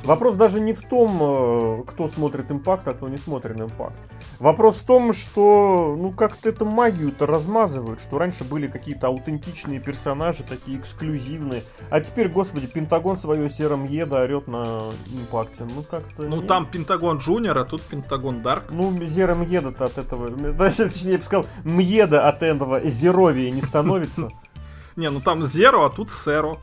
вопрос даже не в том, э, кто смотрит импакт, а кто не смотрит импакт. Вопрос в том, что ну как-то эту магию-то размазывают, что раньше были какие-то аутентичные персонажи, такие эксклюзивные, а теперь, господи, Пентагон свое сером еда орет на импакте. Ну как-то. Ну не... там Пентагон Джуниор, а тут Пентагон Дарк. Ну, зером еда-то от этого. Точнее, я бы сказал, Мьеда от этого зеровия не становится. Не, ну там Зеро, а тут Серо.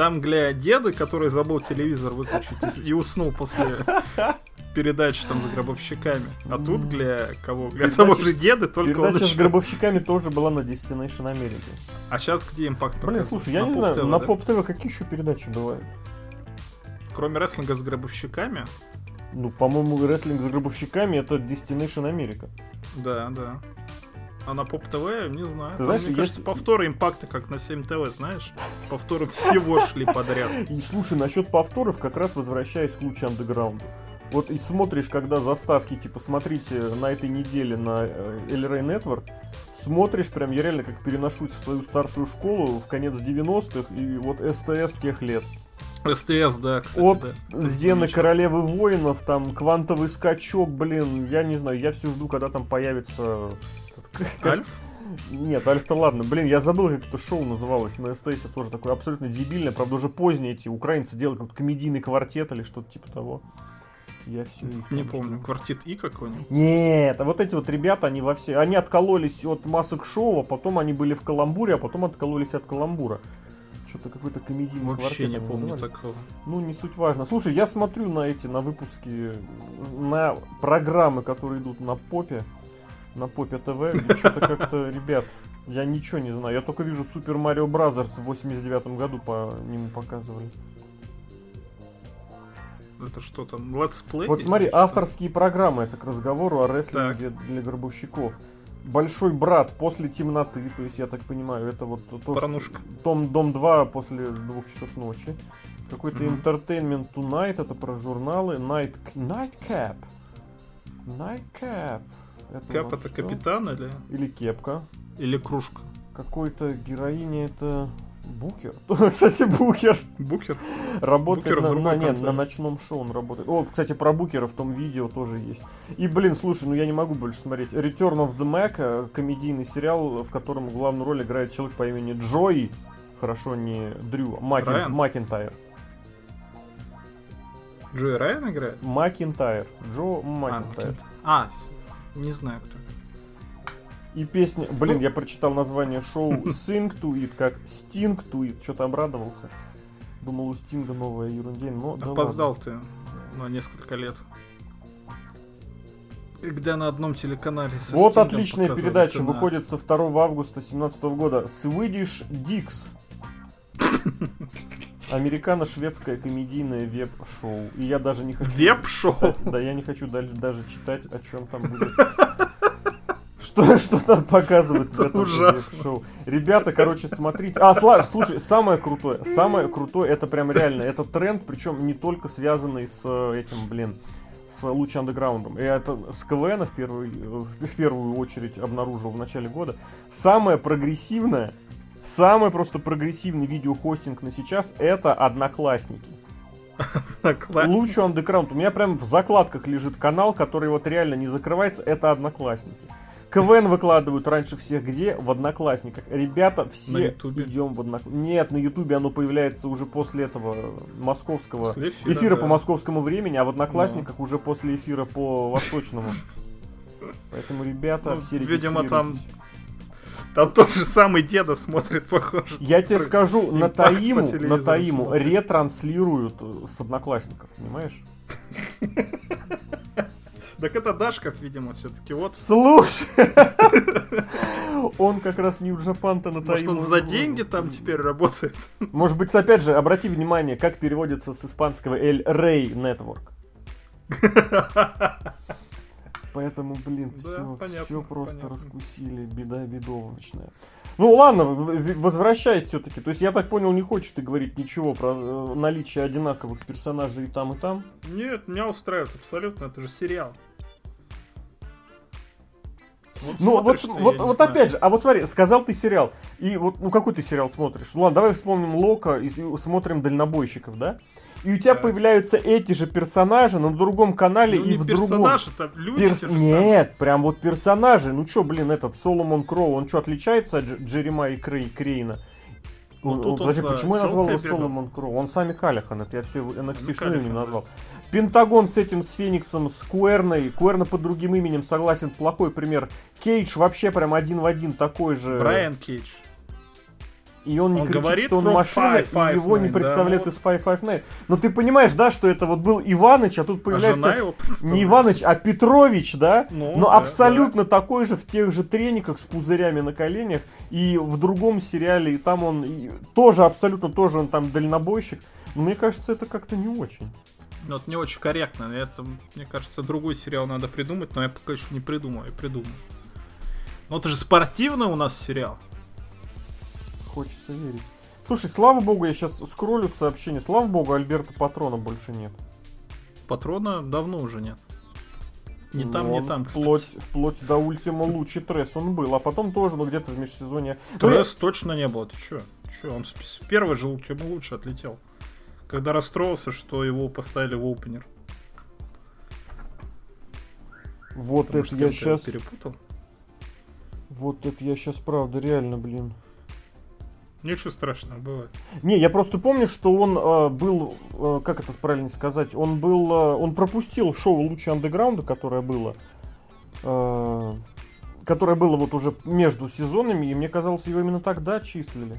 Там, гля, деды, который забыл телевизор выключить и уснул после передачи там с гробовщиками. А тут, гля, кого? Гля, передача, того же деды, только Передача с гробовщиками тоже была на Destination America. А сейчас где импакт Блин, слушай, я на не знаю, ТВ, на да? Поп ТВ какие еще передачи бывают? Кроме рестлинга с гробовщиками? Ну, по-моему, рестлинг с гробовщиками это Destination America. Да, да. А на Поп ТВ, не знаю. Ты знаешь, мне кажется, повторы импакта, как на 7 ТВ, знаешь? Повторы всего шли подряд. И слушай, насчет повторов, как раз возвращаясь к лучу андеграунду. Вот и смотришь, когда заставки, типа, смотрите на этой неделе на э, Ray Network, смотришь, прям я реально как переношусь в свою старшую школу в конец 90-х и вот СТС тех лет. СТС, да, кстати, От да. Зены Королевы Воинов, там, Квантовый скачок, блин, я не знаю, я все жду, когда там появится... Альф? Нет, Альф-то ладно. Блин, я забыл, как это шоу называлось на СТС, тоже такое абсолютно дебильное, правда, уже позднее эти украинцы делают какой-то комедийный квартет или что-то типа того. Я все их Не помню, жду. квартет И какой-нибудь? Нет, а вот эти вот ребята, они во все... Они откололись от масок шоу, а потом они были в каламбуре, а потом откололись от каламбура. Что-то какой-то комедийный Вообще квартет не они помню называли. такого. Ну, не суть важно. Слушай, я смотрю на эти, на выпуски, на программы, которые идут на попе, на Pop е TV. Что-то как-то, ребят, я ничего не знаю. Я только вижу Super Mario Brothers в 89 году по нему показывали. Это что там, летсплей? Вот смотри, авторские программы, это к разговору о рестлинге для гробовщиков. Большой брат после темноты, то есть я так понимаю, это вот то, что-. Том, Дом 2 после двух часов ночи. Какой-то Мгм. Entertainment Tonight, это про журналы. Night, Nightcap. Nightcap. Это Cap это что? капитан или, Или кепка. или кружка? Какой-то героиня это Букер. Кстати, Букер Букер? работает Букер на, на- нет, на ночном шоу он работает. О, кстати, про Букера в том видео тоже есть. И, блин, слушай, ну я не могу больше смотреть. Return of the Mac, э, комедийный сериал, в котором главную роль играет человек по имени Джой. Хорошо, не Дрю, а Макин, Райан? Макинтайр. Джой Райан играет? Макинтайр. Джо А, Макинтайр. Макин- А, не знаю кто. И песня... Блин, Ну. я прочитал название шоу Sing to It, как Sting to It. Что-то обрадовался. Думал, у Стинга новая ерундень, но да Опоздал ладно. ты на несколько лет. Когда на одном телеканале со Вот Стингом отличная передача, на- выходит со 2 августа 2017 года. Swedish Dicks. Американо-шведское комедийное веб-шоу. И я даже не хочу... Веб-шоу? читать- Да, я не хочу дальше даже читать, о чем там будет. Что, что там показывают в этом веб-шоу. Ребята, короче, смотрите. А, Слаш, слушай, самое крутое, самое крутое, это прям реально, это тренд, причем не только связанный с э, этим, блин, с Луч Андеграундом. И это с КВН в первую, в в первую очередь обнаружил в начале года. Самое прогрессивное, самый просто прогрессивный видеохостинг на сейчас это Одноклассники. Класс. Лучше андеграунд. У меня прям в закладках лежит канал, который вот реально не закрывается. Это Одноклассники. КВН выкладывают раньше всех где? В Одноклассниках. Ребята, все идем в Одноклассниках. Нет, на Ютубе оно появляется уже после этого московского После эфира, эфира, по да. московскому времени, а в Одноклассниках уже после эфира по восточному. Поэтому, ребята, Ну, все видимо, там регистрируйтесь. Там тот же самый деда смотрит, похоже. Я тебе скажу, на Таиму, на Таиму ретранслируют э, с одноклассников, понимаешь? Так это Дашков, видимо, все-таки. Вот. Слушай, он как раз Нью Джапан-то на Может, он за деньги там теперь работает? Может быть, опять же, обрати внимание, как переводится с испанского El Rey Network. Поэтому, блин, Да, все, понятно, все просто понятно. раскусили, беда бедовочная. Ну ладно, возвращаясь все-таки. То есть, я так понял, не хочешь ты говорить ничего про э, наличие одинаковых персонажей и там, и там. Нет, меня устраивает абсолютно, это же сериал. Вот Ну, вот, смотришь вот, вот знаю. опять же, а вот смотри, сказал ты сериал, и вот, ну какой ты сериал смотришь? Ну ладно, давай вспомним Лока и смотрим дальнобойщиков, да? И у тебя Так. появляются эти же персонажи на другом канале Ну, и не в другом. персонаж, это люди Перс-. Нет, прям вот персонажи. Ну чё, блин, этот Соломон Кроу, он что, отличается от Дж- Джеремай Крей, Крейна? Ну, Он- он- подожди, за почему я назвал его. Соломон Кроу? Он сами Калихан, это я все NXT Калихан, назвал. Пентагон с этим, с Фениксом, с Куэрной. Куэрна под другим именем, согласен, плохой пример. Кейдж вообще прям один в один такой же. Брайан Кейдж. И он не Он кричит, говорит что он машина, Five Five и его не Nine, да, представляют ну из 559. Но ты понимаешь, да, что это вот был Иваныч, а тут А появляется представляет. не Иваныч, а Петрович, да? Ну, Но да, абсолютно такой же в тех же трениках с пузырями на коленях. И в другом сериале, и там он и тоже абсолютно тоже он там дальнобойщик. Но мне кажется, это как-то не очень. Ну, это не очень корректно. Это, мне кажется, другой сериал надо придумать, но я пока еще не придумал, я придумаю. Ну, это же спортивный у нас сериал. Хочется верить. Слушай, слава богу, я сейчас скроллю сообщение. Слава богу, Альберта Патрона больше нет. патрона давно уже нет. Ни там, Ну, он там, вплоть, кстати. вплоть до Ультима Лучи Тресс он был, а потом тоже, ну, где-то в межсезонье. Ну, Тресс точно не было, ты чё? Чё, он с первой же ему лучше отлетел. Когда расстроился, что его поставили в опенер. Вот Потому это я сейчас... перепутал. Вот это я сейчас, правда, реально, блин. Ничего страшного, бывает. Не, я просто помню, что он э, был, э, как это правильно сказать, он был, э, он пропустил шоу «Лучи андеграунда», которое было, э, которое было вот уже между сезонами, и мне казалось, его именно тогда числили.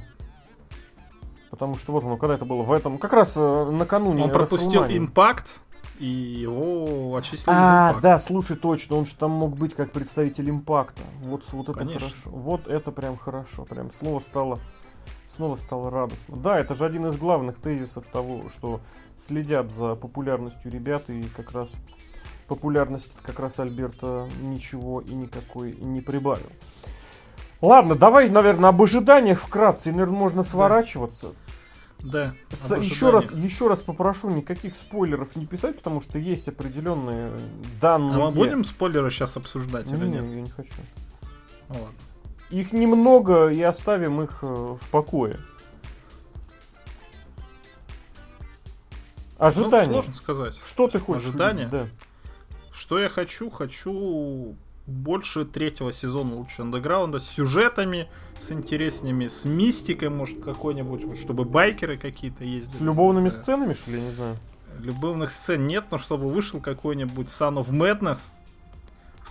Потому что вот оно, когда это было, в этом, как раз э, накануне Он пропустил импакт, и его отчислили из А, импакта. да, слушай, точно, он же там мог быть как представитель импакта. Вот, вот это Конечно. хорошо. Вот это прям хорошо. Прям слово стало, снова стало радостно. Да, это же один из главных тезисов того, что следят за популярностью ребят, и как раз популярность как раз Альберта ничего и никакой не прибавил. Ладно, давай, наверное, об ожиданиях вкратце, и, наверное, можно сворачиваться. Да. С- еще раз, еще раз попрошу никаких спойлеров не писать, потому что есть определенные А данные. мы будем спойлеры сейчас обсуждать или Не, нет? я не хочу. Ну ладно. Их немного и оставим их э, в покое. Ну, Ожидания. сложно сказать. Что ты хочешь? Ожидания? увидеть? Да. Что я хочу? Хочу больше третьего сезона лучше андеграунда с сюжетами, с интересными, с мистикой, может, какой-нибудь, вот, чтобы байкеры какие-то ездили. С любовными сценами, что ли, я не знаю. Любовных сцен нет, но чтобы вышел какой-нибудь Son of Madness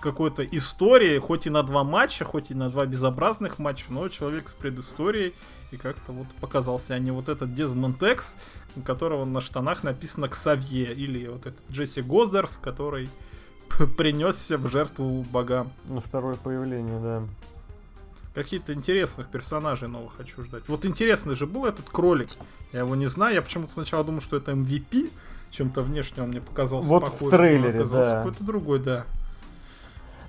какой-то истории, хоть и на два матча, хоть и на два безобразных матча, но человек с предысторией, и как-то вот показался, а не вот этот Дезмонд Экс, у которого на штанах написано Ксавье, или вот этот Джесси Гоздарс, который принесся в жертву богам. На второе появление, да. Какие-то интересных персонажей новых хочу ждать. Вот интересный же был этот кролик. Я его не знаю. Я почему-то сначала думал, что это MVP. Чем-то внешне он мне показался Вот в похожим, но трейлере, да. Какой-то другой, да.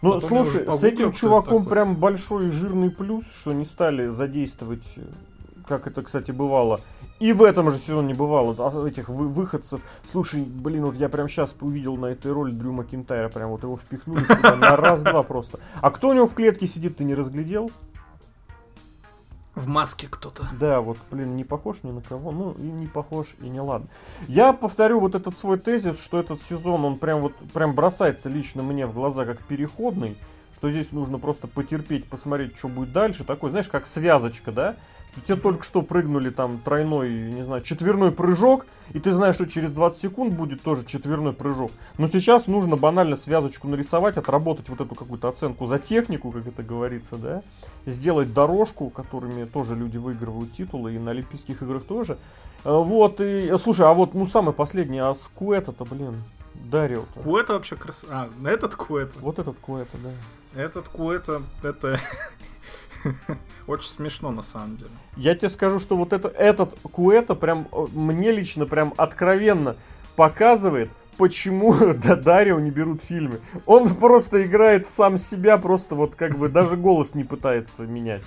Ну, Потом я слушай, с этим чуваком такой. прям большой и жирный плюс, что не стали задействовать, э, как это, кстати, бывало. И в этом же сезоне бывало, а, этих вы- выходцев. Слушай, блин, вот я прям сейчас увидел на этой роли Дрю Макинтайра, прям вот его впихнули на раз-два просто. А кто у него в клетке сидит, ты не разглядел? В маске кто-то. Да, вот, блин, не похож ни на кого, ну и не похож, и не ладно. Я повторю вот этот свой тезис, что этот сезон, он прям вот, прям бросается лично мне в глаза как переходный, что здесь нужно просто потерпеть, посмотреть, что будет дальше. Такой, знаешь, как связочка, да? Тебе только что прыгнули там тройной, не знаю, четверной прыжок, и ты знаешь, что через 20 секунд будет тоже четверной прыжок. Но сейчас нужно банально связочку нарисовать, отработать вот эту какую-то оценку за технику, как это говорится, да? Сделать дорожку, которыми тоже люди выигрывают титулы, и на Олимпийских играх тоже. Э, Вот, и, э, слушай, а вот, ну, самый последний, а с Куэта-то, блин, Дарио-то. Куэта вообще крас... А, этот Куэта. Вот этот Куэта, да. Этот Куэта, это... Очень смешно на самом деле. Я тебе скажу, что вот это, этот Куэта прям э, мне лично прям откровенно показывает, почему да, Дарио не берут в фильмы. Он просто играет сам себя, просто вот как бы даже голос не пытается менять.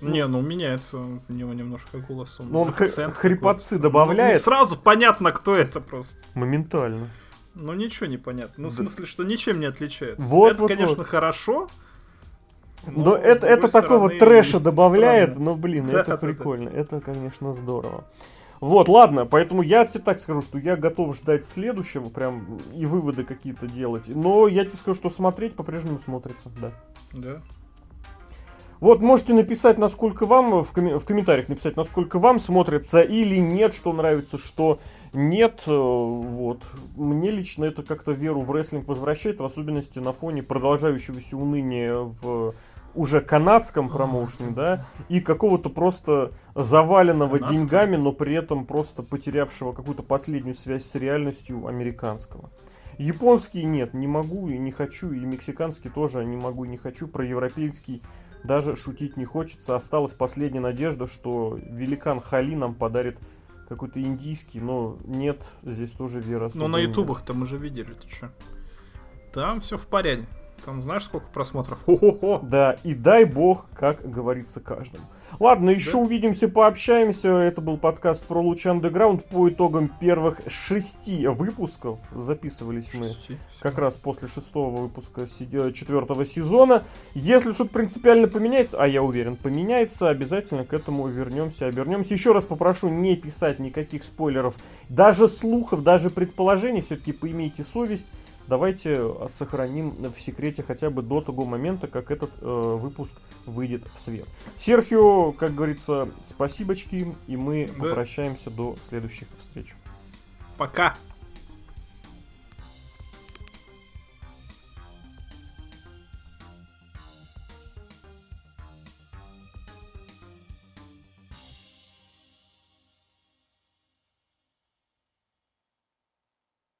Не, ну меняется у него немножко голос. Он, Ну, он хрипотцы какой-то. добавляет. Ну, сразу понятно, кто это просто. Моментально. Ну ничего не понятно. Ну, в Да. смысле, что ничем не отличается. Вот, это, вот, конечно, вот. хорошо. Но с это, другой это такого стороны, трэша добавляет, странно. но, блин, Да, это да, да. прикольно. Это, конечно, здорово. Вот, ладно, поэтому я тебе так скажу, что я готов ждать следующего, прям и выводы какие-то делать. Но я тебе скажу, что смотреть по-прежнему смотрится, да. Да. Вот, можете написать, насколько вам, в, комме- в комментариях написать, насколько вам смотрится или нет, что нравится, что нет. э, Вот. Мне лично это как-то веру в рестлинг возвращает, в особенности на фоне продолжающегося уныния в уже канадском промоушене, да, и какого-то просто заваленного Канадском? деньгами, но при этом просто потерявшего какую-то последнюю связь с реальностью американского. Японский нет, не могу и не хочу, и мексиканский тоже не могу и не хочу, про европейский даже шутить не хочется. Осталась последняя надежда, что великан Хали нам подарит какой-то индийский, но нет, здесь тоже вера Ну, особо на нет. ютубах там уже видели, ты что? Там все в порядке. Там знаешь, сколько просмотров? Хо-хо-хо. Да, и дай бог, как говорится каждому. Ладно, еще да? увидимся, пообщаемся. Это был подкаст про Луч Underground по итогам первых шести выпусков. Записывались мы шести. как раз после шестого выпуска четвертого сезона. Если что-то принципиально поменяется, а я уверен, поменяется, обязательно к этому вернемся, обернемся. Еще раз попрошу не писать никаких спойлеров, даже слухов, даже предположений. Все-таки поимейте совесть давайте сохраним в секрете хотя бы до того момента, как этот э, выпуск выйдет в свет. Серхио, как говорится, спасибочки, и мы да. попрощаемся до следующих встреч. Пока!